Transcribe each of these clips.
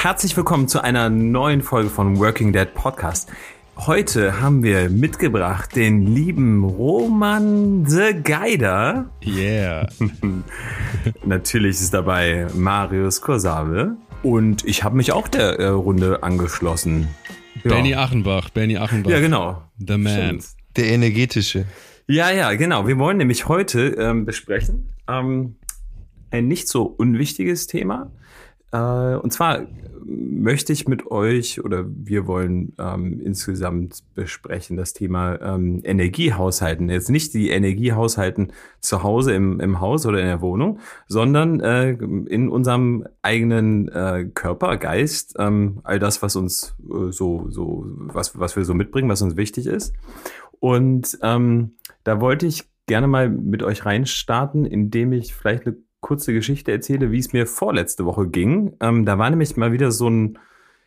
Herzlich willkommen zu einer neuen Folge von Working Dad Podcast. Heute haben wir mitgebracht den lieben Roman the Geider. Yeah. Natürlich ist dabei Marius Korsave. Und ich habe mich auch der äh, Runde angeschlossen. Ja. Benny Achenbach, Benny Achenbach. Ja, genau. The man. Stimmt. Der energetische. Ja, ja, genau. Wir wollen nämlich heute ähm, besprechen ähm, ein nicht so unwichtiges Thema. Äh, und zwar möchte ich mit euch oder wir wollen ähm, insgesamt besprechen das Thema ähm, Energiehaushalten. Jetzt nicht die Energiehaushalten zu Hause im, im Haus oder in der Wohnung, sondern äh, in unserem eigenen äh, Körper, Geist, ähm, all das, was uns äh, so, so, was, was wir so mitbringen, was uns wichtig ist. Und ähm, da wollte ich gerne mal mit euch reinstarten, indem ich vielleicht eine kurze Geschichte erzähle, wie es mir vorletzte Woche ging. Ähm, da war nämlich mal wieder so ein,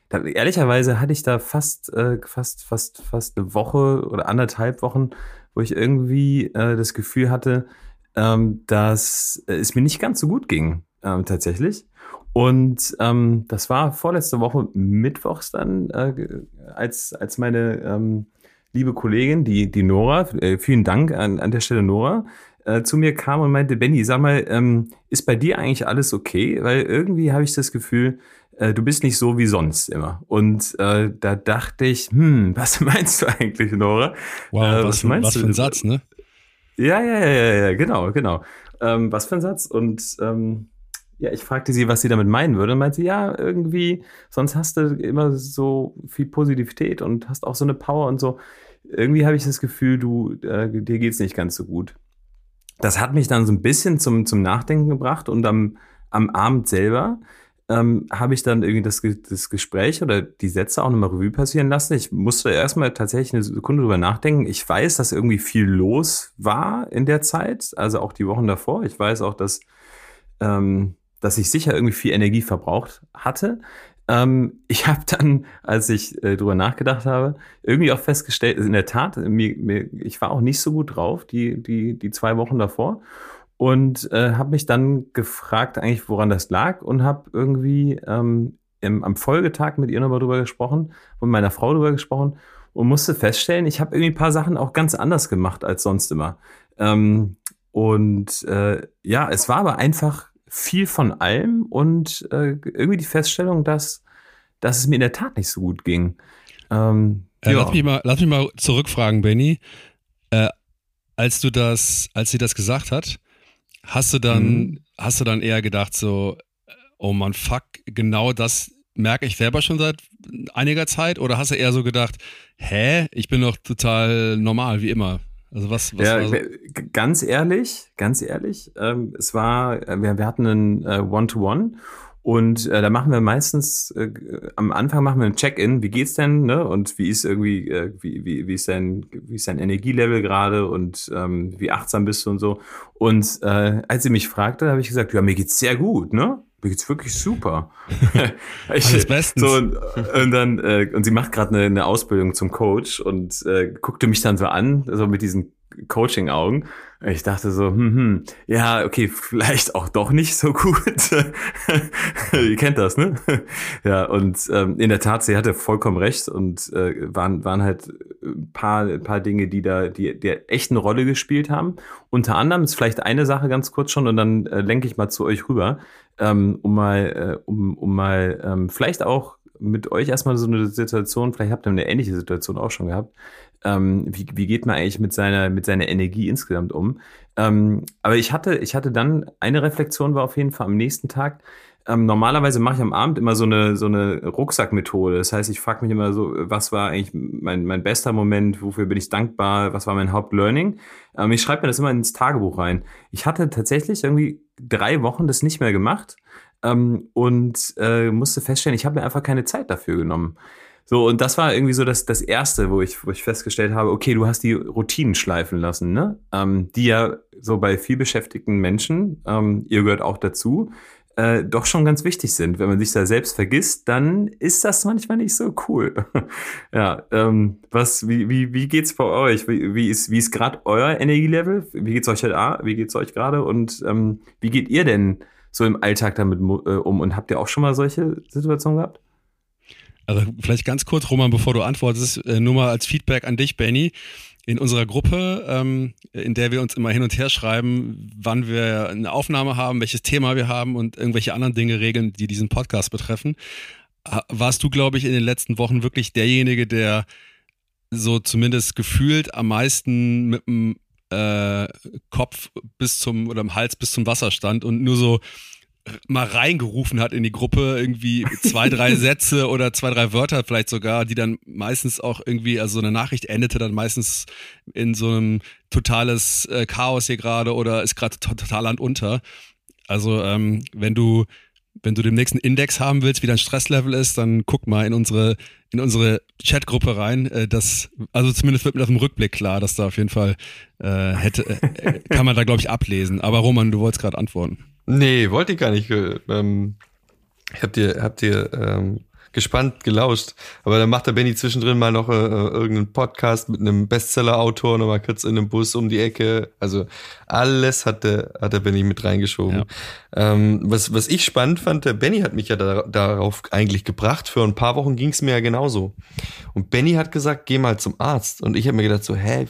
da, ehrlicherweise hatte ich da fast, äh, fast, fast, fast eine Woche oder anderthalb Wochen, wo ich irgendwie äh, das Gefühl hatte, ähm, dass es mir nicht ganz so gut ging, ähm, tatsächlich. Und ähm, das war vorletzte Woche mittwochs dann, äh, als, als meine ähm, liebe Kollegin, die, die Nora, äh, vielen Dank an, an der Stelle Nora, äh, zu mir kam und meinte, Benny, sag mal, ähm, ist bei dir eigentlich alles okay? Weil irgendwie habe ich das Gefühl, äh, du bist nicht so wie sonst immer. Und äh, da dachte ich, hm, was meinst du eigentlich, Nora? Wow, äh, was, was, meinst was du? für ein Satz, ne? Ja, ja, ja, ja, ja genau, genau. Ähm, was für ein Satz? Und ähm, ja, ich fragte sie, was sie damit meinen würde. Und meinte sie, ja, irgendwie, sonst hast du immer so viel Positivität und hast auch so eine Power und so. Irgendwie habe ich das Gefühl, du, äh, dir geht's nicht ganz so gut das hat mich dann so ein bisschen zum, zum Nachdenken gebracht und am, am Abend selber ähm, habe ich dann irgendwie das, das Gespräch oder die Sätze auch nochmal Revue passieren lassen. Ich musste erstmal tatsächlich eine Sekunde drüber nachdenken. Ich weiß, dass irgendwie viel los war in der Zeit, also auch die Wochen davor. Ich weiß auch, dass, ähm, dass ich sicher irgendwie viel Energie verbraucht hatte. Ähm, ich habe dann, als ich äh, drüber nachgedacht habe, irgendwie auch festgestellt, in der Tat, mir, mir, ich war auch nicht so gut drauf, die, die, die zwei Wochen davor. Und äh, habe mich dann gefragt, eigentlich, woran das lag, und habe irgendwie ähm, im, am Folgetag mit ihr nochmal drüber gesprochen und meiner Frau drüber gesprochen und musste feststellen, ich habe irgendwie ein paar Sachen auch ganz anders gemacht als sonst immer. Ähm, und äh, ja, es war aber einfach viel von allem und äh, irgendwie die Feststellung, dass, dass es mir in der Tat nicht so gut ging. Ähm, äh, lass, mich mal, lass mich mal zurückfragen, Benny. Äh, als du das, als sie das gesagt hat, hast du dann, mhm. hast du dann eher gedacht so, oh man, fuck, genau das merke ich selber schon seit einiger Zeit? Oder hast du eher so gedacht, hä, ich bin doch total normal, wie immer? Also was, was ja, so? ganz ehrlich, ganz ehrlich, ähm, es war, äh, wir, wir hatten ein äh, One-to-One und äh, da machen wir meistens äh, am Anfang machen wir ein Check-in, wie geht's denn, ne? Und wie ist irgendwie, äh, wie, wie, wie ist dein, wie ist dein Energielevel gerade und ähm, wie achtsam bist du und so. Und äh, als sie mich fragte, habe ich gesagt, ja, mir geht's sehr gut, ne? Mir geht's wirklich super. ich, Alles bestens. So, und, und dann, äh, und sie macht gerade eine, eine Ausbildung zum Coach und äh, guckte mich dann so an, so mit diesen Coaching-Augen. Ich dachte so, hm, hm, ja, okay, vielleicht auch doch nicht so gut. Ihr kennt das, ne? ja, und ähm, in der Tat, sie hatte vollkommen recht und äh, waren, waren halt ein paar, ein paar Dinge, die da, die, die echt eine Rolle gespielt haben. Unter anderem ist vielleicht eine Sache ganz kurz schon und dann äh, lenke ich mal zu euch rüber, ähm, um mal, äh, um, um mal ähm, vielleicht auch mit euch erstmal so eine Situation, vielleicht habt ihr eine ähnliche Situation auch schon gehabt, ähm, wie, wie geht man eigentlich mit seiner, mit seiner Energie insgesamt um? Ähm, aber ich hatte, ich hatte dann, eine Reflexion war auf jeden Fall am nächsten Tag, ähm, normalerweise mache ich am Abend immer so eine, so eine Rucksackmethode. Das heißt, ich frage mich immer so, was war eigentlich mein, mein bester Moment, wofür bin ich dankbar, was war mein Hauptlearning? Ähm, ich schreibe mir das immer ins Tagebuch rein. Ich hatte tatsächlich irgendwie drei Wochen das nicht mehr gemacht ähm, und äh, musste feststellen, ich habe mir einfach keine Zeit dafür genommen. So, und das war irgendwie so das, das Erste, wo ich, wo ich festgestellt habe, okay, du hast die Routinen schleifen lassen, ne? Ähm, die ja so bei vielbeschäftigten Menschen, ähm, ihr gehört auch dazu, äh, doch schon ganz wichtig sind. Wenn man sich da selbst vergisst, dann ist das manchmal nicht so cool. ja, ähm, was, wie, wie, wie geht's bei euch? Wie, wie ist, wie ist gerade euer Energielevel? Wie geht's euch halt, wie geht's euch gerade? Und ähm, wie geht ihr denn so im Alltag damit äh, um? Und habt ihr auch schon mal solche Situationen gehabt? Also vielleicht ganz kurz, Roman, bevor du antwortest, äh, nur mal als Feedback an dich, Benny in unserer Gruppe, ähm, in der wir uns immer hin und her schreiben, wann wir eine Aufnahme haben, welches Thema wir haben und irgendwelche anderen Dinge regeln, die diesen Podcast betreffen, warst du, glaube ich, in den letzten Wochen wirklich derjenige, der so zumindest gefühlt am meisten mit dem äh, Kopf bis zum oder im Hals bis zum Wasser stand und nur so mal reingerufen hat in die Gruppe, irgendwie zwei, drei Sätze oder zwei, drei Wörter vielleicht sogar, die dann meistens auch irgendwie, also so eine Nachricht endete dann meistens in so einem totales äh, Chaos hier gerade oder ist gerade total Land unter. Also ähm, wenn du wenn du den nächsten Index haben willst, wie dein Stresslevel ist, dann guck mal in unsere in unsere Chatgruppe rein. Äh, das also zumindest wird mir das im Rückblick klar, dass da auf jeden Fall äh, hätte äh, kann man da glaube ich ablesen. Aber Roman, du wolltest gerade antworten. Nee, wollte ich gar nicht. Ähm, ich hab dir, hab dir ähm, gespannt gelauscht. Aber dann macht der Benny zwischendrin mal noch äh, irgendeinen Podcast mit einem Bestseller-Autor noch mal kurz in einem Bus um die Ecke. Also alles hat der, hat der Benny mit reingeschoben. Ja. Ähm, was, was ich spannend fand, der Benny hat mich ja da, darauf eigentlich gebracht. Für ein paar Wochen ging es mir ja genauso. Und Benny hat gesagt, geh mal zum Arzt. Und ich habe mir gedacht so, hä,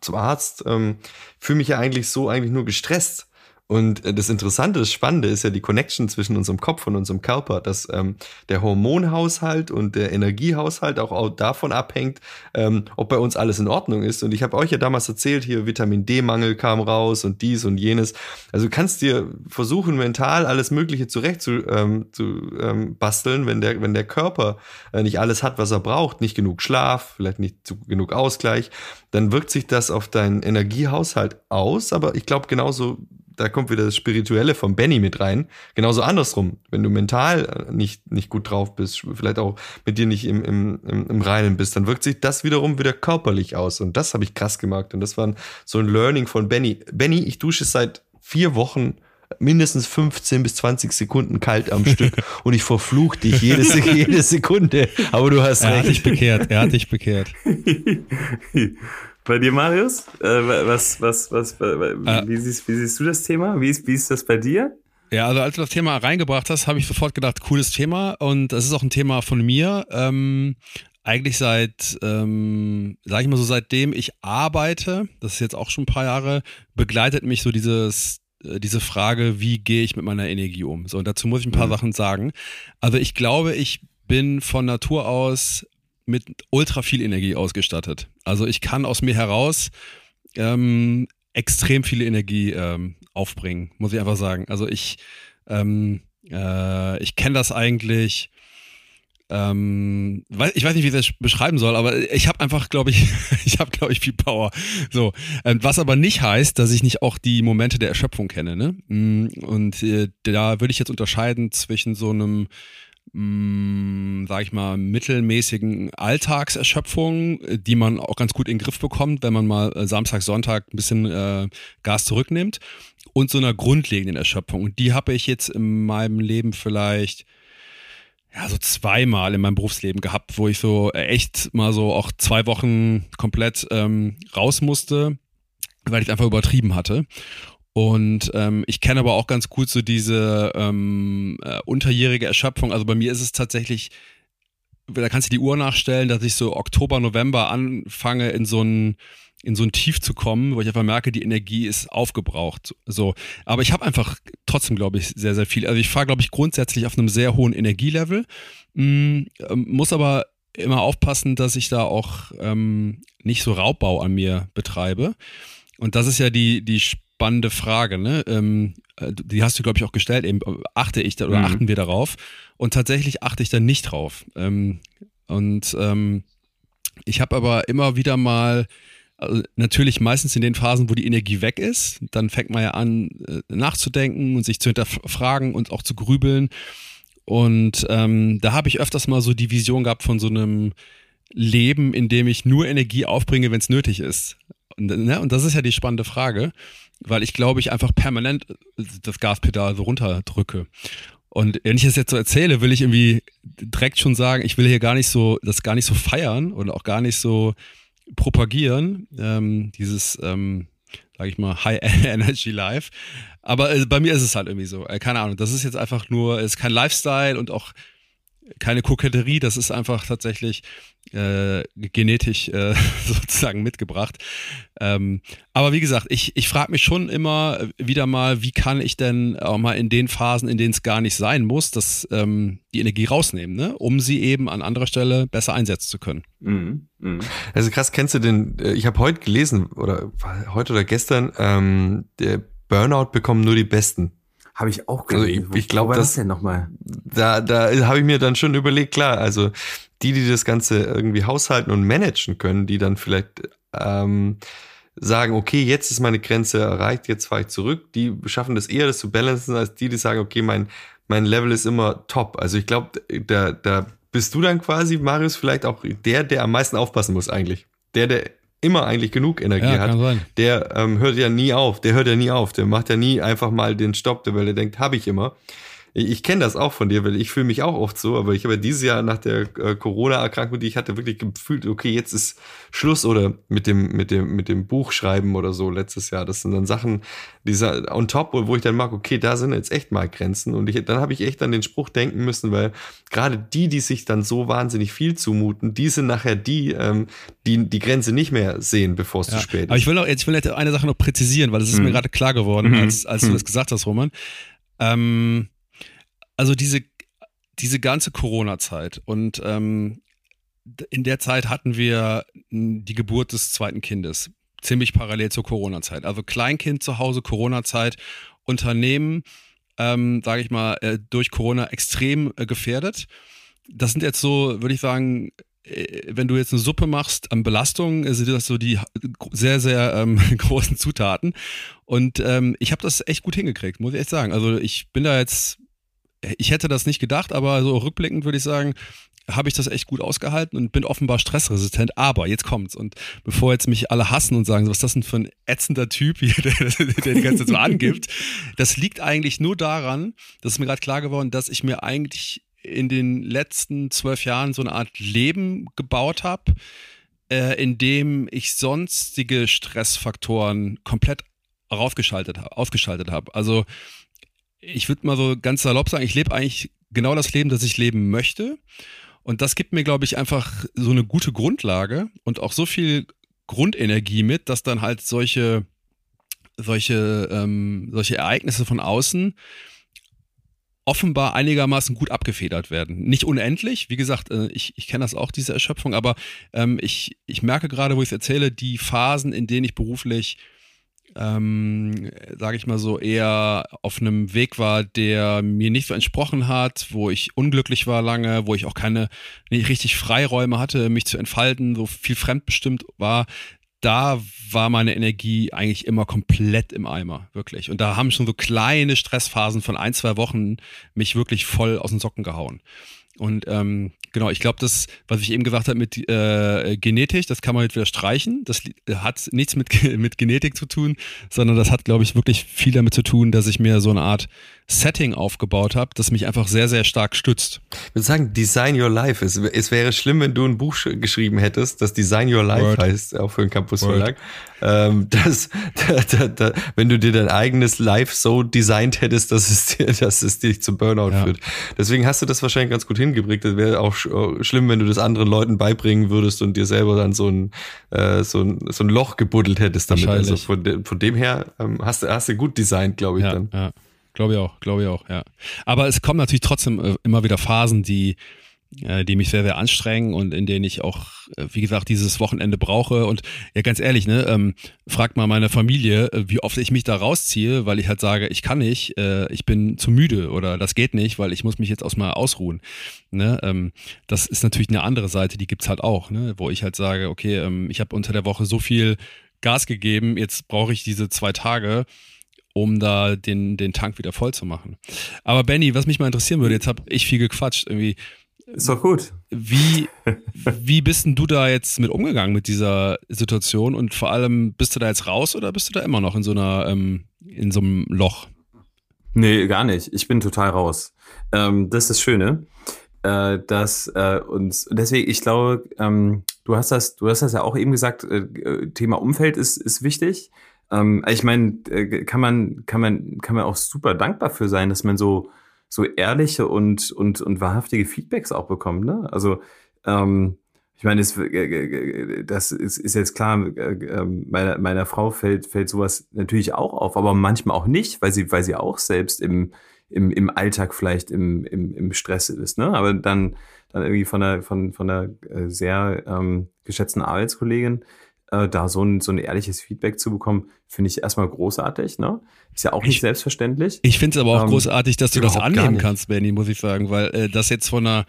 zum Arzt ähm, fühle mich ja eigentlich so eigentlich nur gestresst. Und äh, das Interessante, das Spannende ist ja die Connection zwischen unserem Kopf und unserem Körper, dass ähm, der Hormonhaushalt und der Energiehaushalt auch, auch davon abhängt, ähm, ob bei uns alles in Ordnung ist. Und ich habe euch ja damals erzählt, hier Vitamin D-Mangel kam raus und dies und jenes. Also du kannst dir versuchen, mental alles Mögliche zurecht zu, ähm, zu ähm, basteln, wenn der, wenn der Körper äh, nicht alles hat, was er braucht, nicht genug Schlaf, vielleicht nicht zu, genug Ausgleich, dann wirkt sich das auf deinen Energiehaushalt aus. Aber ich glaube genauso da kommt wieder das Spirituelle von Benny mit rein. Genauso andersrum. Wenn du mental äh, nicht, nicht gut drauf bist, vielleicht auch mit dir nicht im, im, im, im Reinen bist, dann wirkt sich das wiederum wieder körperlich aus. Und das habe ich krass gemacht. Und das war so ein Learning von Benny. Benny, ich dusche seit vier Wochen mindestens 15 bis 20 Sekunden kalt am Stück und ich verfluch dich jede, jede Sekunde. Aber du hast er recht. Er hat dich bekehrt. Er hat dich bekehrt. Bei dir, Marius? Äh, was, was, was, äh, wie, siehst, wie siehst du das Thema? Wie ist, wie ist das bei dir? Ja, also als du das Thema reingebracht hast, habe ich sofort gedacht, cooles Thema und das ist auch ein Thema von mir. Ähm, eigentlich seit, ähm, sag ich mal so, seitdem ich arbeite, das ist jetzt auch schon ein paar Jahre, begleitet mich so dieses äh, diese Frage, wie gehe ich mit meiner Energie um? So, und dazu muss ich ein paar mhm. Sachen sagen. Also ich glaube, ich bin von Natur aus mit ultra viel Energie ausgestattet. Also ich kann aus mir heraus ähm, extrem viel Energie ähm, aufbringen, muss ich einfach sagen. Also ich, ähm, äh, ich kenne das eigentlich. Ähm, ich weiß nicht, wie ich das beschreiben soll, aber ich habe einfach, glaube ich, ich habe, glaube ich, viel Power. So, ähm, was aber nicht heißt, dass ich nicht auch die Momente der Erschöpfung kenne. Ne? Mm, und äh, da würde ich jetzt unterscheiden zwischen so einem mh, mm, sag ich mal, mittelmäßigen Alltagserschöpfung, die man auch ganz gut in den Griff bekommt, wenn man mal äh, Samstag, Sonntag ein bisschen äh, Gas zurücknimmt und so einer grundlegenden Erschöpfung. Und die habe ich jetzt in meinem Leben vielleicht ja, so zweimal in meinem Berufsleben gehabt, wo ich so echt mal so auch zwei Wochen komplett ähm, raus musste, weil ich einfach übertrieben hatte. Und ähm, ich kenne aber auch ganz gut so diese ähm, äh, unterjährige Erschöpfung. Also bei mir ist es tatsächlich, da kannst du die Uhr nachstellen, dass ich so Oktober, November anfange, in so ein in so ein Tief zu kommen, wo ich einfach merke, die Energie ist aufgebraucht. So, aber ich habe einfach trotzdem, glaube ich, sehr, sehr viel. Also ich fahre, glaube ich, grundsätzlich auf einem sehr hohen Energielevel, mm, muss aber immer aufpassen, dass ich da auch ähm, nicht so Raubbau an mir betreibe. Und das ist ja die, die spannende Frage, ne? Ähm, äh, die hast du, glaube ich, auch gestellt. Eben achte ich da oder mhm. achten wir darauf? Und tatsächlich achte ich da nicht drauf. Ähm, und ähm, ich habe aber immer wieder mal Also natürlich meistens in den Phasen, wo die Energie weg ist. Dann fängt man ja an, äh, nachzudenken und sich zu hinterfragen und auch zu grübeln. Und ähm, da habe ich öfters mal so die Vision gehabt von so einem Leben, in dem ich nur Energie aufbringe, wenn es nötig ist. Und, ne? und das ist ja die spannende Frage, weil ich glaube, ich einfach permanent das Gaspedal so runterdrücke. Und wenn ich das jetzt so erzähle, will ich irgendwie direkt schon sagen, ich will hier gar nicht so, das gar nicht so feiern und auch gar nicht so propagieren, ähm, dieses, ähm, sage ich mal, High Energy Life. Aber äh, bei mir ist es halt irgendwie so. Äh, keine Ahnung, das ist jetzt einfach nur, es ist kein Lifestyle und auch keine Koketterie, das ist einfach tatsächlich äh, genetisch äh, sozusagen mitgebracht. Ähm, aber wie gesagt, ich, ich frage mich schon immer wieder mal, wie kann ich denn auch mal in den Phasen, in denen es gar nicht sein muss, dass ähm, die Energie rausnehmen, ne? um sie eben an anderer Stelle besser einsetzen zu können. Mhm. Mhm. Also krass, kennst du den, äh, ich habe heute gelesen, oder heute oder gestern, ähm, der Burnout bekommen nur die Besten. Habe ich auch gelesen. Also ich, ich glaube, das denn nochmal. Da, da habe ich mir dann schon überlegt, klar, also die, die das Ganze irgendwie haushalten und managen können, die dann vielleicht ähm, sagen, okay, jetzt ist meine Grenze erreicht, jetzt fahre ich zurück, die schaffen das eher, das zu balancen, als die, die sagen, okay, mein, mein Level ist immer top. Also ich glaube, da, da bist du dann quasi, Marius, vielleicht auch der, der am meisten aufpassen muss eigentlich. Der, der immer eigentlich genug Energie ja, hat, der ähm, hört ja nie auf, der hört ja nie auf, der macht ja nie einfach mal den Stopp, weil er denkt, habe ich immer. Ich, ich kenne das auch von dir, weil ich fühle mich auch oft so, aber ich habe dieses Jahr nach der äh, Corona-Erkrankung, die ich hatte, wirklich gefühlt, okay, jetzt ist Schluss oder mit dem, mit dem, mit dem Buchschreiben oder so letztes Jahr. Das sind dann Sachen, dieser on top, wo ich dann mag, okay, da sind jetzt echt mal Grenzen. Und ich, dann habe ich echt an den Spruch denken müssen, weil gerade die, die sich dann so wahnsinnig viel zumuten, die sind nachher die, ähm, die die Grenze nicht mehr sehen, bevor es ja, zu spät ist. Aber ich will noch, jetzt, ich will eine Sache noch präzisieren, weil es ist hm. mir gerade klar geworden, hm. als, als hm. du das gesagt hast, Roman. Ähm, also diese, diese ganze Corona-Zeit und ähm, in der Zeit hatten wir die Geburt des zweiten Kindes, ziemlich parallel zur Corona-Zeit. Also Kleinkind zu Hause, Corona-Zeit, Unternehmen, ähm, sage ich mal, äh, durch Corona extrem äh, gefährdet. Das sind jetzt so, würde ich sagen, äh, wenn du jetzt eine Suppe machst an Belastungen, äh, sind das so die sehr, sehr ähm, großen Zutaten. Und ähm, ich habe das echt gut hingekriegt, muss ich echt sagen. Also ich bin da jetzt ich hätte das nicht gedacht, aber so rückblickend würde ich sagen, habe ich das echt gut ausgehalten und bin offenbar stressresistent. Aber jetzt kommt's. Und bevor jetzt mich alle hassen und sagen, was ist das denn für ein ätzender Typ, hier, der, der die ganze Zeit so angibt, das liegt eigentlich nur daran, das ist mir gerade klar geworden, dass ich mir eigentlich in den letzten zwölf Jahren so eine Art Leben gebaut habe, äh, in dem ich sonstige Stressfaktoren komplett aufgeschaltet, ausgeschaltet habe. Also ich würde mal so ganz salopp sagen, ich lebe eigentlich genau das Leben, das ich leben möchte. Und das gibt mir, glaube ich, einfach so eine gute Grundlage und auch so viel Grundenergie mit, dass dann halt solche, solche, ähm, solche Ereignisse von außen offenbar einigermaßen gut abgefedert werden. Nicht unendlich, wie gesagt, äh, ich, ich kenne das auch, diese Erschöpfung, aber ähm, ich, ich merke gerade, wo ich es erzähle, die Phasen, in denen ich beruflich ähm, sage ich mal so, eher auf einem Weg war, der mir nicht so entsprochen hat, wo ich unglücklich war lange, wo ich auch keine nicht richtig Freiräume hatte, mich zu entfalten, so viel fremdbestimmt war, da war meine Energie eigentlich immer komplett im Eimer, wirklich. Und da haben schon so kleine Stressphasen von ein, zwei Wochen mich wirklich voll aus den Socken gehauen. Und ähm, genau, ich glaube, das, was ich eben gesagt habe mit äh, Genetik, das kann man jetzt wieder streichen. Das hat nichts mit, mit Genetik zu tun, sondern das hat, glaube ich, wirklich viel damit zu tun, dass ich mir so eine Art Setting aufgebaut habe, das mich einfach sehr, sehr stark stützt. Ich würde sagen, Design Your Life. Es, es wäre schlimm, wenn du ein Buch geschrieben hättest, das Design Your Life Word. heißt, auch für den Campus. Verlag. Ähm, das, da, da, da, wenn du dir dein eigenes Life so designt hättest, dass es, dir, dass es dich zum Burnout ja. führt. Deswegen hast du das wahrscheinlich ganz gut hingekriegt. Das wäre auch schlimm, wenn du das anderen Leuten beibringen würdest und dir selber dann so ein, äh, so ein, so ein Loch gebuddelt hättest damit. Also von, de, von dem her ähm, hast, du hast du gut designt, glaube ich, ja, dann. Ja. Glaube ich auch, glaube ich auch, ja. Aber es kommen natürlich trotzdem äh, immer wieder Phasen, die, äh, die mich sehr, sehr anstrengen und in denen ich auch, äh, wie gesagt, dieses Wochenende brauche. Und ja, ganz ehrlich, ne, ähm, fragt mal meine Familie, äh, wie oft ich mich da rausziehe, weil ich halt sage, ich kann nicht, äh, ich bin zu müde oder das geht nicht, weil ich muss mich jetzt auch mal ausruhen. Ne? Ähm, das ist natürlich eine andere Seite, die gibt's halt auch, ne? wo ich halt sage, okay, ähm, ich habe unter der Woche so viel Gas gegeben, jetzt brauche ich diese zwei Tage um da den, den Tank wieder voll zu machen. Aber Benny, was mich mal interessieren würde, jetzt habe ich viel gequatscht, irgendwie, ist doch gut. Wie, wie bist denn du da jetzt mit umgegangen mit dieser Situation und vor allem bist du da jetzt raus oder bist du da immer noch in so einer, ähm, in so einem Loch? Nee, gar nicht. Ich bin total raus. Ähm, das ist das Schöne. Äh, dass äh, uns deswegen, ich glaube, ähm, du hast das, du hast das ja auch eben gesagt, äh, Thema Umfeld ist, ist wichtig. Ähm, ich meine, äh, kann man, kann man, kann man auch super dankbar für sein, dass man so so ehrliche und, und, und wahrhaftige Feedbacks auch bekommen. Ne? Also ähm, ich meine, das, äh, das ist, ist jetzt klar, äh, ähm, meiner, meiner Frau fällt, fällt sowas natürlich auch auf, aber manchmal auch nicht, weil sie, weil sie auch selbst im, im, im Alltag vielleicht im, im, im Stress ist. Ne? Aber dann, dann irgendwie von einer, von, von einer äh, sehr ähm, geschätzten Arbeitskollegin äh, da so ein, so ein ehrliches Feedback zu bekommen, finde ich erstmal großartig. Ne? Ist ja auch nicht ich, selbstverständlich. Ich finde es aber auch ähm, großartig, dass du das annehmen kannst, Benny, muss ich sagen, weil äh, das jetzt von einer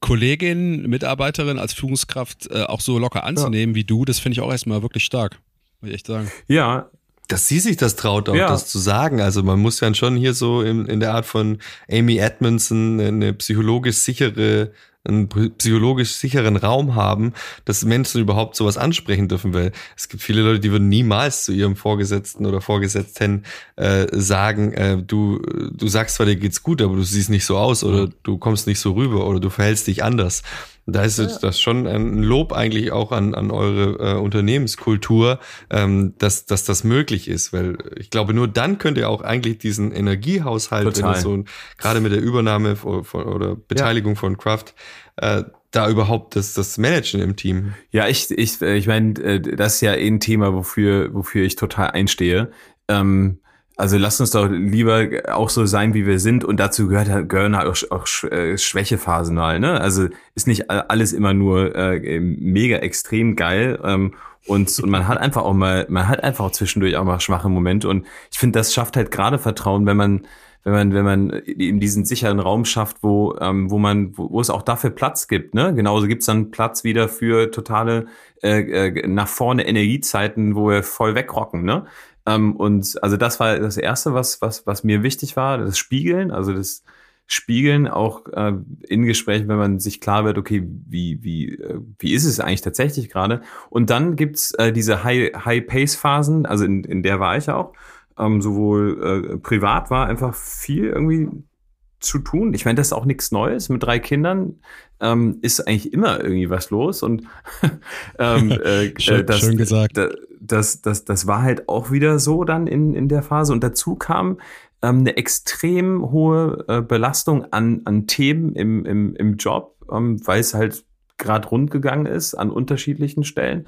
Kollegin, Mitarbeiterin als Führungskraft äh, auch so locker anzunehmen ja. wie du, das finde ich auch erstmal wirklich stark, muss ich echt sagen. Ja, dass sie sich das traut, auch ja. das zu sagen. Also man muss ja schon hier so in, in der Art von Amy Edmondson eine psychologisch sichere einen psychologisch sicheren Raum haben, dass Menschen überhaupt sowas ansprechen dürfen, weil es gibt viele Leute, die würden niemals zu ihrem Vorgesetzten oder Vorgesetzten äh, sagen, äh, du, du sagst zwar, dir geht's gut, aber du siehst nicht so aus oder du kommst nicht so rüber oder du verhältst dich anders. Da ist ja. das schon ein Lob eigentlich auch an, an eure äh, Unternehmenskultur, ähm, dass, dass das möglich ist, weil ich glaube, nur dann könnt ihr auch eigentlich diesen Energiehaushalt, so gerade mit der Übernahme von, von, oder Beteiligung ja. von Kraft, äh, da überhaupt das, das Managen im Team? Ja, ich, ich, ich meine, äh, das ist ja eh ein Thema, wofür, wofür ich total einstehe. Ähm, also lasst uns doch lieber auch so sein, wie wir sind. Und dazu gehört, gehören halt auch, auch äh, Schwächephasen mal. Ne? Also ist nicht alles immer nur äh, mega extrem geil. Ähm, und, und man hat einfach auch mal, man hat einfach auch zwischendurch auch mal schwache Momente. Und ich finde, das schafft halt gerade Vertrauen, wenn man, wenn man, wenn man in diesen sicheren Raum schafft, wo, ähm, wo man, wo, wo es auch dafür Platz gibt. Ne? Genauso gibt's dann Platz wieder für totale äh, äh, nach vorne Energiezeiten, wo wir voll wegrocken. Ne? Ähm, und also das war das Erste, was, was, was mir wichtig war, das Spiegeln, also das Spiegeln auch äh, in Gesprächen, wenn man sich klar wird, okay, wie, wie, äh, wie ist es eigentlich tatsächlich gerade? Und dann gibt's äh, diese High-Pace-Phasen, High also in, in der war ich auch, ähm, sowohl äh, privat war einfach viel irgendwie zu tun. Ich meine, das ist auch nichts Neues. Mit drei Kindern ähm, ist eigentlich immer irgendwie was los. Und ähm, äh, schön, das, schön gesagt. Das, das, das war halt auch wieder so dann in, in der Phase. Und dazu kam ähm, eine extrem hohe äh, Belastung an, an Themen im, im, im Job, ähm, weil es halt gerade rund gegangen ist an unterschiedlichen Stellen.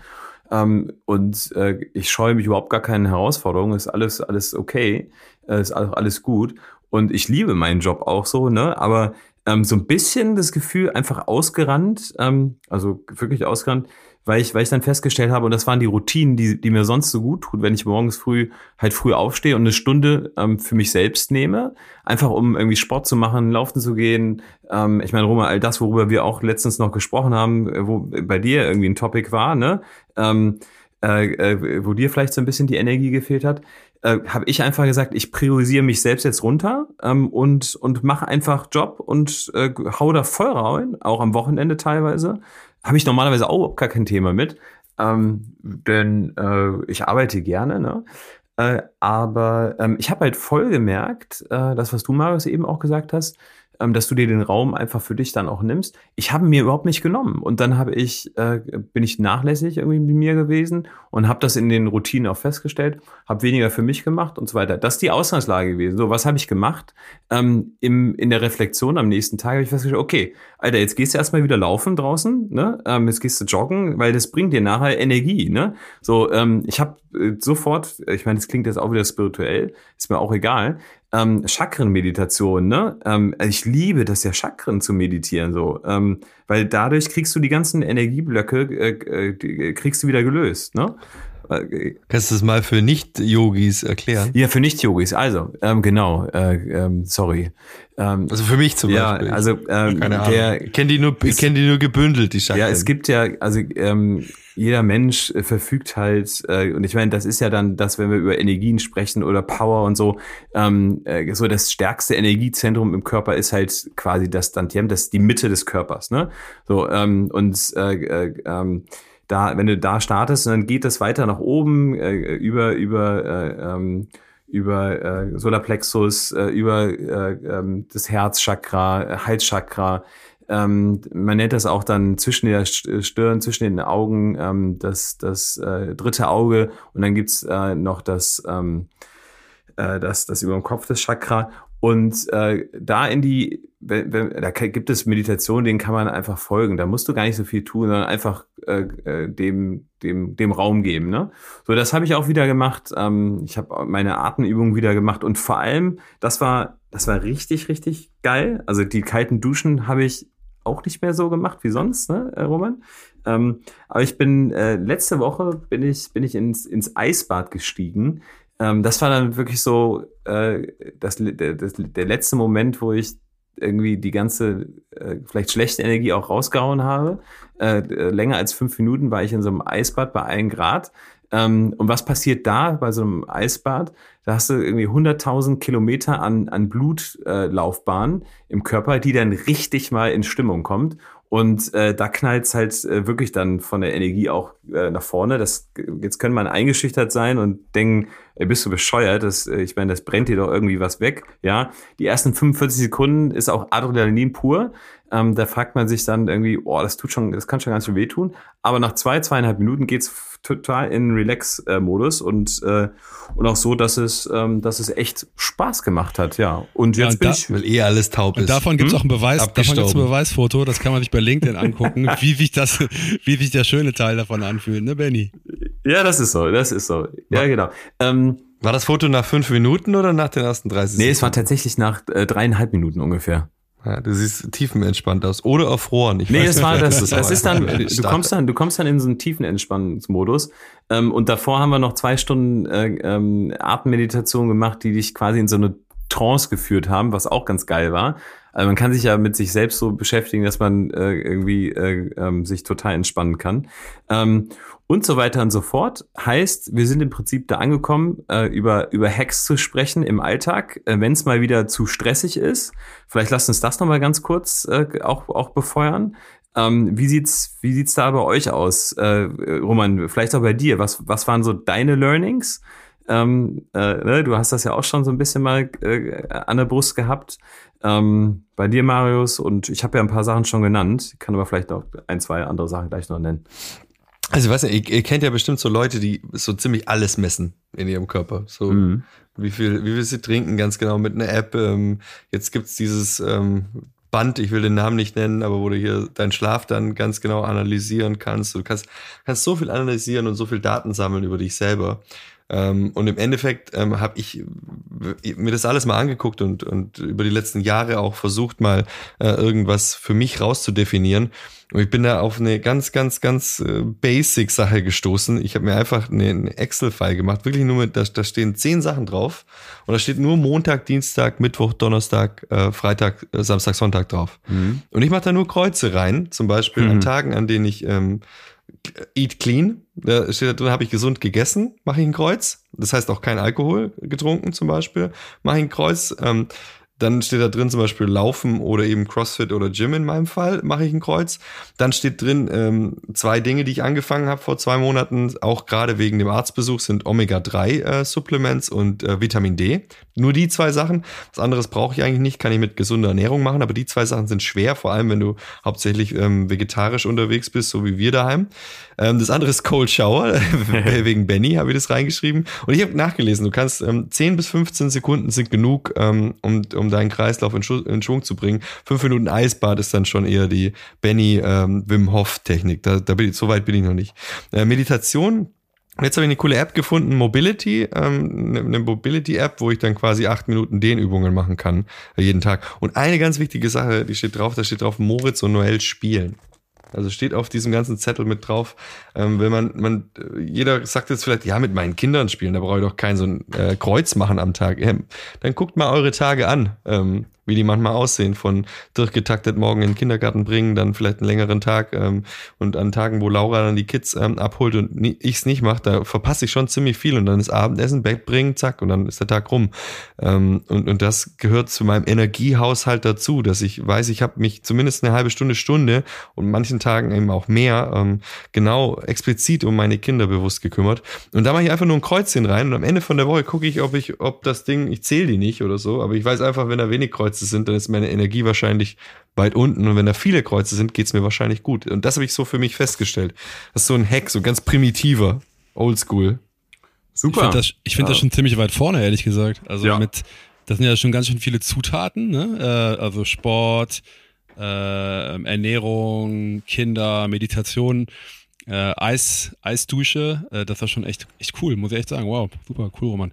Ähm, und äh, ich scheue mich überhaupt gar keine Herausforderungen. Ist alles, alles okay. Äh, ist auch alles gut. Und ich liebe meinen Job auch so, ne? Aber ähm, so ein bisschen das Gefühl einfach ausgerannt, ähm, also wirklich ausgerannt, weil ich, weil ich dann festgestellt habe, und das waren die Routinen, die, die mir sonst so gut tun, wenn ich morgens früh halt früh aufstehe und eine Stunde ähm, für mich selbst nehme, einfach um irgendwie Sport zu machen, laufen zu gehen. Ähm, ich meine, Roma, all das, worüber wir auch letztens noch gesprochen haben, äh, wo bei dir irgendwie ein Topic war, ne? Ähm, äh, äh, wo dir vielleicht so ein bisschen die Energie gefehlt hat, äh, habe ich einfach gesagt, ich priorisiere mich selbst jetzt runter ähm, und, und mache einfach Job und äh, hau da voll rein, auch am Wochenende teilweise. Habe ich normalerweise auch gar kein Thema mit, ähm, denn äh, ich arbeite gerne, ne? Äh, aber ähm, ich habe halt voll gemerkt, äh, das, was du, Marius, eben auch gesagt hast, ähm, dass du dir den Raum einfach für dich dann auch nimmst. Ich habe mir überhaupt nicht genommen und dann habe ich äh, bin ich nachlässig irgendwie mit mir gewesen und habe das in den Routinen auch festgestellt, habe weniger für mich gemacht und so weiter. Das ist die Ausgangslage gewesen. So, was habe ich gemacht? Ähm, im, in der Reflexion am nächsten Tag habe ich festgestellt, okay, Alter, jetzt gehst du erstmal wieder laufen draußen, ne? Ähm, jetzt gehst du joggen, weil das bringt dir nachher Energie, ne? So, ähm, ich habe äh, sofort, ich meine, das klingt jetzt auch wieder spirituell, ist mir auch egal, ähm, Chakrenmeditation, ne? Ähm, ich liebe das ja, Chakren zu meditieren, so, ähm, weil dadurch kriegst du die ganzen Energieblöcke, äh, äh, kriegst du wieder gelöst, ne? Kannst du das mal für Nicht-Yogis erklären? Ja, für Nicht-Yogis. Also, ähm, genau, äh, ähm, sorry. Ähm, also für mich zum Beispiel. Ja, also ähm, Keine Ahnung. der ich kenne die nur, ich kenne die nur gebündelt, die Chakren. Ja, es gibt ja, also ähm, jeder Mensch äh, verfügt halt, äh, und ich meine, das ist ja dann das, wenn wir über Energien sprechen oder Power und so, ähm, äh, so das stärkste Energiezentrum im Körper ist halt quasi das Dantiem, das ist die Mitte des Körpers, ne? So, ähm, und äh, äh, ähm, da, wenn du da startest, dann geht das weiter nach oben äh, über über äh, ähm, über äh, Solarplexus, äh, über äh, ähm, das Herzchakra, äh, Halschakra. Ähm, man nennt das auch dann zwischen der Stirn, zwischen den Augen, ähm, das, das äh, dritte Auge und dann gibt's äh, noch das, ähm, äh, das, das über dem Kopf das Chakra. Und äh, da in die, wenn, wenn, da gibt es Meditationen, denen kann man einfach folgen. Da musst du gar nicht so viel tun, sondern einfach äh, äh, dem, dem, dem Raum geben. Ne? So, das habe ich auch wieder gemacht. Ähm, ich habe meine Atemübungen wieder gemacht und vor allem, das war, das war richtig, richtig geil. Also die kalten Duschen habe ich auch nicht mehr so gemacht wie sonst, ne, äh, Roman? Ähm, aber ich bin äh, letzte Woche bin ich bin ich ins ins Eisbad gestiegen ähm, das war dann wirklich so äh, das, das, der letzte Moment, wo ich irgendwie die ganze äh, vielleicht schlechte Energie auch rausgehauen habe. Äh, länger als fünf Minuten war ich in so einem Eisbad bei einem Grad. Ähm, und was passiert da bei so einem Eisbad? Da hast du irgendwie 100.000 Kilometer an, an Blutlaufbahn äh, im Körper, die dann richtig mal in Stimmung kommt. Und äh, da knallt's halt äh, wirklich dann von der Energie auch äh, nach vorne. Das, jetzt können man eingeschüchtert sein und denken, ey, bist du bescheuert? Das, äh, ich meine, das brennt dir doch irgendwie was weg. Ja, die ersten 45 Sekunden ist auch Adrenalin pur. Ähm, da fragt man sich dann irgendwie, oh, das tut schon, das kann schon ganz schön wehtun. Aber nach zwei, zweieinhalb Minuten geht's total in Relax-Modus und, äh, und auch so, dass es, ähm, dass es echt Spaß gemacht hat, ja. Und jetzt ja, und bin da, ich. Weil eh alles taub ist. Und davon gibt's hm? auch ein Beweis, davon gibt's ein Beweisfoto, das kann man sich bei LinkedIn angucken, wie sich das, wie sich der schöne Teil davon anfühlt, ne, Benny? Ja, das ist so, das ist so. Ja, genau. Ähm, war das Foto nach fünf Minuten oder nach den ersten 30 Sekunden? Nee, es war tatsächlich nach äh, dreieinhalb Minuten ungefähr. Ja, du siehst tiefenentspannt aus. Oder erfroren. Ich nee, das war das. Das, das ist dann, du kommst dann, du kommst dann in so einen tiefenentspannungsmodus. Ähm, und davor haben wir noch zwei Stunden äh, ähm, Atemmeditation gemacht, die dich quasi in so eine Trance geführt haben, was auch ganz geil war. Also man kann sich ja mit sich selbst so beschäftigen, dass man äh, irgendwie äh, ähm, sich total entspannen kann. Ähm, und so weiter und so fort. Heißt, wir sind im Prinzip da angekommen, äh, über, über Hacks zu sprechen im Alltag, äh, wenn es mal wieder zu stressig ist. Vielleicht lasst uns das nochmal ganz kurz äh, auch, auch befeuern. Ähm, wie sieht's, wie sieht's da bei euch aus? Äh, Roman, vielleicht auch bei dir. Was, was waren so deine Learnings? Ähm, äh, ne, du hast das ja auch schon so ein bisschen mal äh, an der Brust gehabt. Ähm, bei dir, Marius, und ich habe ja ein paar Sachen schon genannt, ich kann aber vielleicht noch ein, zwei andere Sachen gleich noch nennen. Also, was ihr, ihr kennt ja bestimmt so Leute, die so ziemlich alles messen in ihrem Körper. So, mhm. wie viel, wie viel sie trinken, ganz genau mit einer App. Ähm, jetzt gibt's dieses ähm, Band, ich will den Namen nicht nennen, aber wo du hier deinen Schlaf dann ganz genau analysieren kannst. Du kannst, kannst so viel analysieren und so viel Daten sammeln über dich selber. Ähm, und im Endeffekt ähm, habe ich mir das alles mal angeguckt und, und über die letzten Jahre auch versucht, mal äh, irgendwas für mich rauszudefinieren. Und ich bin da auf eine ganz, ganz, ganz äh, basic Sache gestoßen. Ich habe mir einfach einen Excel-File gemacht, wirklich nur mit, da, da stehen zehn Sachen drauf. Und da steht nur Montag, Dienstag, Mittwoch, Donnerstag, äh, Freitag, äh, Samstag, Sonntag drauf. Mhm. Und ich mache da nur Kreuze rein, zum Beispiel mhm. an Tagen, an denen ich ähm, Eat Clean, da steht da drin, habe ich gesund gegessen, mache ich ein Kreuz. Das heißt auch kein Alkohol getrunken zum Beispiel, mache ich ein Kreuz. Ähm, dann steht da drin zum Beispiel Laufen oder eben CrossFit oder Gym in meinem Fall, mache ich ein Kreuz. Dann steht drin ähm, zwei Dinge, die ich angefangen habe vor zwei Monaten, auch gerade wegen dem Arztbesuch, sind Omega-3-Supplements äh, und äh, Vitamin D. Nur die zwei Sachen. Was anderes brauche ich eigentlich nicht, kann ich mit gesunder Ernährung machen, aber die zwei Sachen sind schwer, vor allem wenn du hauptsächlich ähm, vegetarisch unterwegs bist, so wie wir daheim. Ähm, das andere ist Cold Shower, wegen Benny habe ich das reingeschrieben. Und ich habe nachgelesen, du kannst ähm, 10 bis 15 Sekunden sind genug, ähm, um, um deinen Kreislauf in, in, Schwung zu bringen. Fünf Minuten Eisbad ist dann schon eher die Benny ähm, Wim Hof Technik. Da, da bin ich, so weit bin ich noch nicht. Äh, Meditation Jetzt habe ich eine coole App gefunden, Mobility, ähm, eine ne Mobility-App, wo ich dann quasi acht Minuten Dehnübungen machen kann, äh, jeden Tag. Und eine ganz wichtige Sache, die steht drauf, da steht drauf, Moritz und Noel spielen. Also steht auf diesem ganzen Zettel mit drauf, ähm, wenn man, man, jeder sagt jetzt vielleicht, ja, mit meinen Kindern spielen, da brauche ich doch kein so ein äh, Kreuz machen am Tag. Ähm, dann guckt mal eure Tage an. Ähm, wie die manchmal aussehen, von durchgetaktet morgen in den Kindergarten bringen, dann vielleicht einen längeren Tag ähm, und an Tagen, wo Laura dann die Kids ähm, abholt und nie, ich's nicht mache, da verpasse ich schon ziemlich viel und dann ist Abendessen, Bett bringen, zack und dann ist der Tag rum. Ähm, und, und das gehört zu meinem Energiehaushalt dazu, dass ich weiß, ich habe mich zumindest eine halbe Stunde, Stunde und manchen Tagen eben auch mehr ähm, genau explizit um meine Kinder bewusst gekümmert. Und da mache ich einfach nur ein Kreuzchen rein und am Ende von der Woche gucke ich, ob ich, ob das Ding, ich zähle die nicht oder so, aber ich weiß einfach, wenn da wenig Kreuz Kreuze sind, dann ist meine Energie wahrscheinlich weit unten. Und wenn da viele Kreuze sind, geht es mir wahrscheinlich gut. Und das habe ich so für mich festgestellt. Das ist so ein Hack, so ganz primitiver, oldschool. Super. Ich finde das, ich find ja. das schon ziemlich weit vorne, ehrlich gesagt. Also ja. mit, das sind ja schon ganz schön viele Zutaten, ne? Äh, also Sport, äh, Ernährung, Kinder, Meditation äh, Eis, Eisdusche, äh, das war schon echt, echt cool, muss ich echt sagen. Wow, super cool, Roman.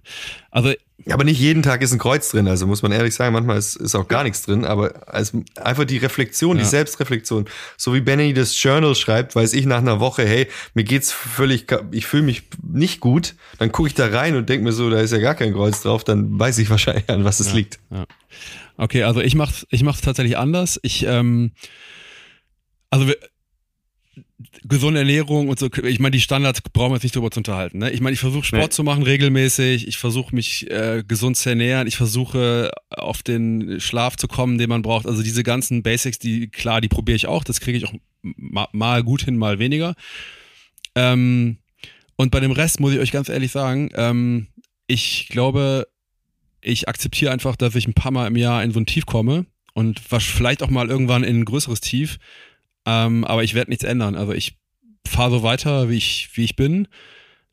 Also aber nicht jeden Tag ist ein Kreuz drin, also muss man ehrlich sagen, manchmal ist, ist auch gar nichts drin, aber als, einfach die Reflexion, ja. die Selbstreflexion, so wie Benny das Journal schreibt, weiß ich nach einer Woche, hey, mir geht's völlig, ich fühle mich nicht gut, dann gucke ich da rein und denke mir so, da ist ja gar kein Kreuz drauf, dann weiß ich wahrscheinlich, an was es ja, liegt. Ja. Okay, also ich mach's, ich mach's tatsächlich anders. Ich, ähm, also gesunde Ernährung und so, ich meine, die Standards brauchen wir jetzt nicht drüber zu unterhalten. Ne? Ich meine, ich versuche Sport nee. zu machen regelmäßig, ich versuche mich äh, gesund zu ernähren, ich versuche auf den Schlaf zu kommen, den man braucht. Also diese ganzen Basics, die klar, die probiere ich auch, das kriege ich auch ma mal gut hin, mal weniger. Ähm, und bei dem Rest muss ich euch ganz ehrlich sagen, ähm, ich glaube, ich akzeptiere einfach, dass ich ein paar Mal im Jahr in so ein Tief komme und was vielleicht auch mal irgendwann in ein größeres Tief ähm, aber ich werde nichts ändern. Also ich fahre so weiter, wie ich, wie ich bin.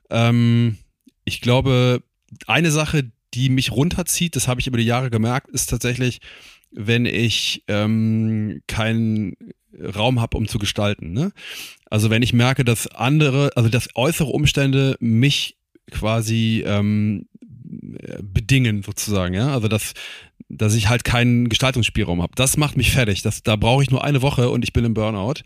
Ähm, ich glaube, eine Sache, die mich runterzieht, das habe ich über die Jahre gemerkt, ist tatsächlich, wenn ich ähm, keinen Raum habe, um zu gestalten. Ne? Also wenn ich merke, dass andere, also dass äußere Umstände mich quasi ähm, bedingen sozusagen, ja. Also dass, dass ich halt keinen Gestaltungsspielraum habe. Das macht mich fertig. Das, da brauche ich nur eine Woche und ich bin im Burnout.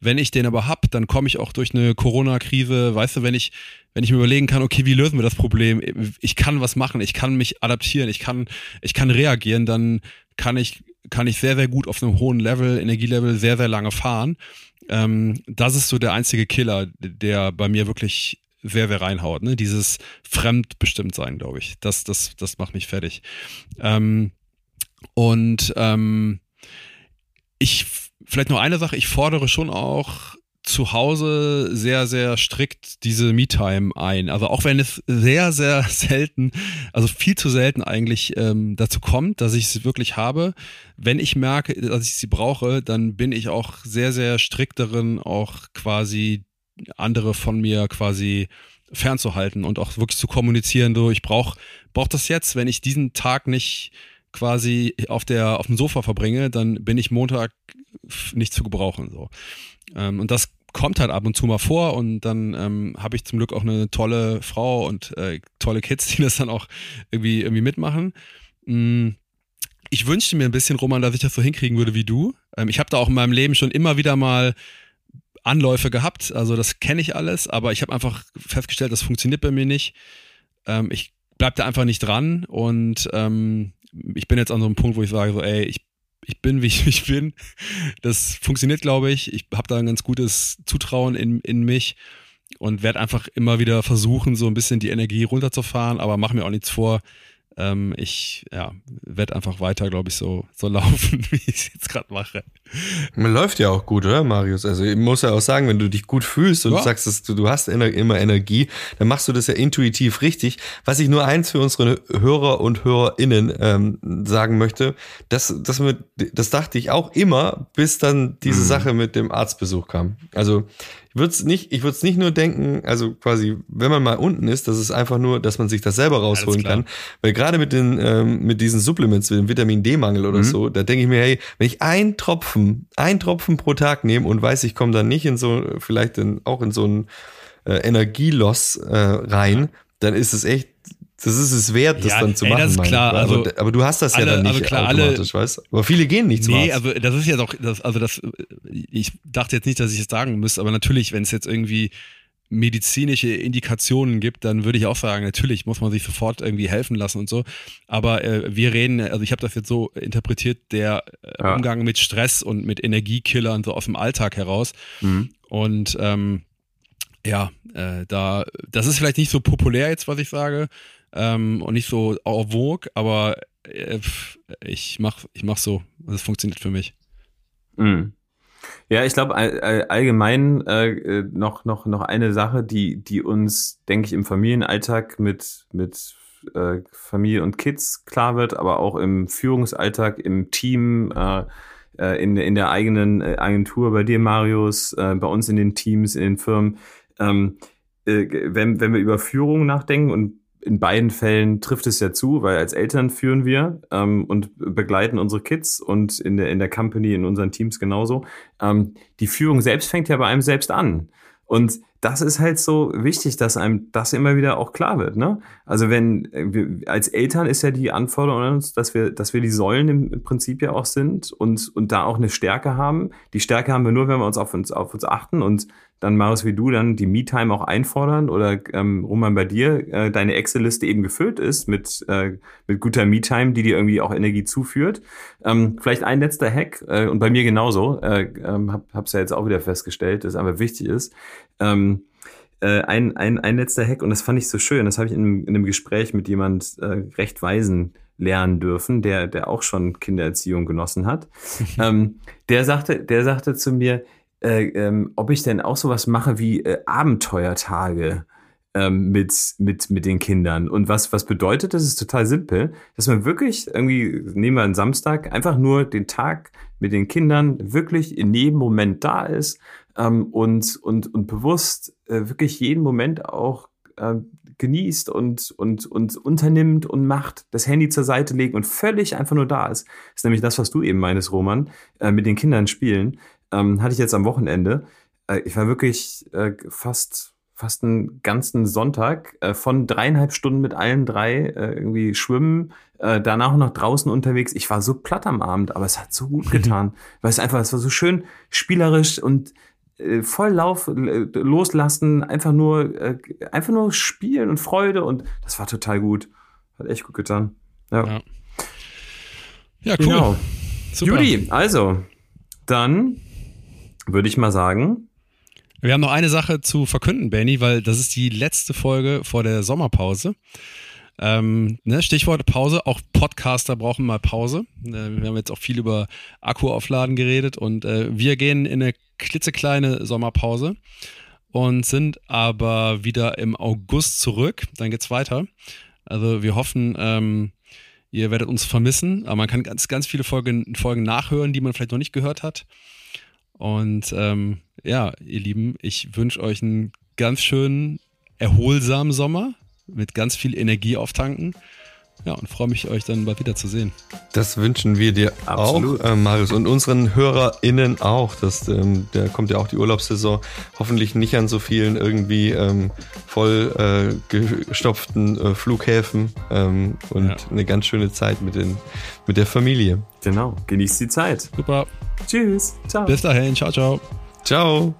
Wenn ich den aber hab, dann komme ich auch durch eine Corona-Krise, weißt du, wenn ich, wenn ich mir überlegen kann, okay, wie lösen wir das Problem? Ich kann was machen, ich kann mich adaptieren, ich kann, ich kann reagieren, dann kann ich, kann ich sehr, sehr gut auf einem hohen Level, Energielevel sehr, sehr lange fahren. Ähm, das ist so der einzige Killer, der bei mir wirklich sehr, sehr reinhaut. Ne? Dieses fremdbestimmt sein, glaube ich. Das, das, das macht mich fertig. Ähm, und ähm, ich, vielleicht noch eine Sache, ich fordere schon auch zu Hause sehr, sehr strikt diese Me-Time ein. Also auch wenn es sehr, sehr selten, also viel zu selten eigentlich ähm, dazu kommt, dass ich sie wirklich habe. Wenn ich merke, dass ich sie brauche, dann bin ich auch sehr, sehr strikt darin, auch quasi andere von mir quasi fernzuhalten und auch wirklich zu kommunizieren, so ich brauche brauch das jetzt, wenn ich diesen Tag nicht quasi auf der auf dem Sofa verbringe, dann bin ich Montag nicht zu gebrauchen so. Ähm, und das kommt halt ab und zu mal vor und dann ähm, habe ich zum Glück auch eine tolle Frau und äh, tolle Kids, die das dann auch irgendwie irgendwie mitmachen. Mm, ich wünschte mir ein bisschen, Roman, dass ich das so hinkriegen würde wie du. Ähm, ich habe da auch in meinem Leben schon immer wieder mal Anläufe gehabt, also das kenne ich alles, aber ich habe einfach festgestellt, das funktioniert bei mir nicht. Ähm, ich bleib da einfach nicht dran und ähm, ich bin jetzt an so einem Punkt, wo ich sage so, ey, ich, ich bin, wie ich, ich bin. Das funktioniert, glaube ich. Ich habe da ein ganz gutes Zutrauen in, in mich und werde einfach immer wieder versuchen, so ein bisschen die Energie runterzufahren, aber mach mir auch nichts vor. Ähm, ich ja, werde einfach weiter, glaube ich, so, so laufen, wie ich es jetzt gerade mache. Man läuft ja auch gut, oder, Marius? Also ich muss ja auch sagen, wenn du dich gut fühlst und ja. sagst, dass du, du hast immer Energie, dann machst du das ja intuitiv richtig. Was ich nur eins für unsere Hörer und HörerInnen ähm, sagen möchte, das, das, mit, das dachte ich auch immer, bis dann diese mhm. Sache mit dem Arztbesuch kam. Also würde es nicht, ich würde es nicht nur denken, also quasi, wenn man mal unten ist, das ist einfach nur, dass man sich das selber rausholen kann. Weil gerade mit den, ähm, mit diesen Supplements, mit dem Vitamin D-Mangel oder mhm. so, da denke ich mir, hey, wenn ich ein Tropfen, ein Tropfen pro Tag nehme und weiß, ich komme dann nicht in so, vielleicht in, auch in so ein äh, Energieloss äh, rein, dann ist es echt das ist es wert, das ja, dann zu ey, machen. Das ist klar. Also, aber, aber, du hast das alle, ja dann nicht also klar, automatisch, alle, weißt Aber viele gehen nicht Nee, also das ist ja doch, das, also das, ich dachte jetzt nicht, dass ich es sagen müsste, aber natürlich, wenn es jetzt irgendwie medizinische Indikationen gibt, dann würde ich auch sagen, natürlich muss man sich sofort irgendwie helfen lassen und so. Aber äh, wir reden, also ich habe das jetzt so interpretiert, der äh, ja. Umgang mit Stress und mit Energiekillern so aus dem Alltag heraus. Mhm. Und ähm, ja, äh, da, das ist vielleicht nicht so populär jetzt, was ich sage, ähm, und nicht so en vogue, aber äh, ich mach, ich mach so. Das funktioniert für mich. Mhm. Ja, ich glaube all, allgemein äh, noch noch noch eine Sache, die die uns, denke ich, im Familienalltag mit mit äh, Familie und Kids klar wird, aber auch im Führungsalltag, im Team, äh, äh in in der eigenen äh, Agentur, bei dir Marius, äh, bei uns in den Teams, in den Firmen. Ähm, äh, wenn wenn wir über Führung nachdenken und in beiden Fällen trifft es ja zu, weil als Eltern führen wir ähm, und begleiten unsere Kids und in der, in der Company, in unseren Teams genauso. Ähm, die Führung selbst fängt ja bei einem selbst an. Und das ist halt so wichtig, dass einem das immer wieder auch klar wird. Ne? Also wenn wir, als Eltern ist ja die Anforderung an uns, dass wir, dass wir die Säulen im Prinzip ja auch sind und, und da auch eine Stärke haben. Die Stärke haben wir nur, wenn wir uns auf uns, auf uns achten und dann Marius wie du dann die Me-Time auch einfordern oder ähm, Roman bei dir äh, deine Excel-Liste eben gefüllt ist mit, äh, mit guter Me-Time, die dir irgendwie auch Energie zuführt. Ähm, vielleicht ein letzter Hack äh, und bei mir genauso, äh, ähm, hab, hab's ja jetzt auch wieder festgestellt, dass aber wichtig ist. Ähm, äh, ein, ein, ein letzter Hack und das fand ich so schön, das habe ich in, in einem Gespräch mit jemand äh, recht weisen lernen dürfen, der, der auch schon Kindererziehung genossen hat. ähm, der sagte, der sagte zu mir, äh, ähm, ob ich denn auch sowas mache wie äh, Abenteuertage ähm, mit, mit, mit den Kindern. Und was, was bedeutet, das ist total simpel, dass man wirklich irgendwie, nehmen wir einen Samstag, einfach nur den Tag mit den Kindern wirklich in jedem Moment da ist ähm, und, und, und bewusst äh, wirklich jeden Moment auch äh, genießt und, und, und unternimmt und macht, das Handy zur Seite legen und völlig einfach nur da ist. Das ist nämlich das, was du eben meinst, Roman, äh, mit den Kindern spielen ähm, hatte ich jetzt am Wochenende. Äh, ich war wirklich äh, fast fast einen ganzen Sonntag äh, von dreieinhalb Stunden mit allen drei äh, irgendwie schwimmen, äh, danach noch draußen unterwegs. Ich war so platt am Abend, aber es hat so gut getan, weil es einfach, es war so schön spielerisch und äh, voll Lauf äh, loslassen, einfach nur äh, einfach nur spielen und Freude und das war total gut, hat echt gut getan. Ja, ja, ja cool. Genau. Super. Judy, also dann würde ich mal sagen. Wir haben noch eine Sache zu verkünden, Benny, weil das ist die letzte Folge vor der Sommerpause. Ähm, ne, Stichwort Pause, auch Podcaster brauchen mal Pause. Äh, wir haben jetzt auch viel über Akkuaufladen geredet und äh, wir gehen in eine klitzekleine Sommerpause und sind aber wieder im August zurück. Dann geht's weiter. Also wir hoffen, ähm, ihr werdet uns vermissen, aber man kann ganz, ganz viele Folgen, Folgen nachhören, die man vielleicht noch nicht gehört hat. Und ähm, ja, ihr Lieben, ich wünsche euch einen ganz schönen, erholsamen Sommer mit ganz viel Energie auftanken. Ja, und freue mich, euch dann bald wieder zu sehen. Das wünschen wir dir Absolut. auch, äh, Marius, und unseren HörerInnen auch. Das, ähm, da kommt ja auch die Urlaubssaison. Hoffentlich nicht an so vielen irgendwie ähm, voll äh, gestopften äh, Flughäfen ähm, und ja. eine ganz schöne Zeit mit, den, mit der Familie. Genau, genießt die Zeit. Super. Tschüss. Ciao. Bis dahin. Ciao, ciao. Ciao.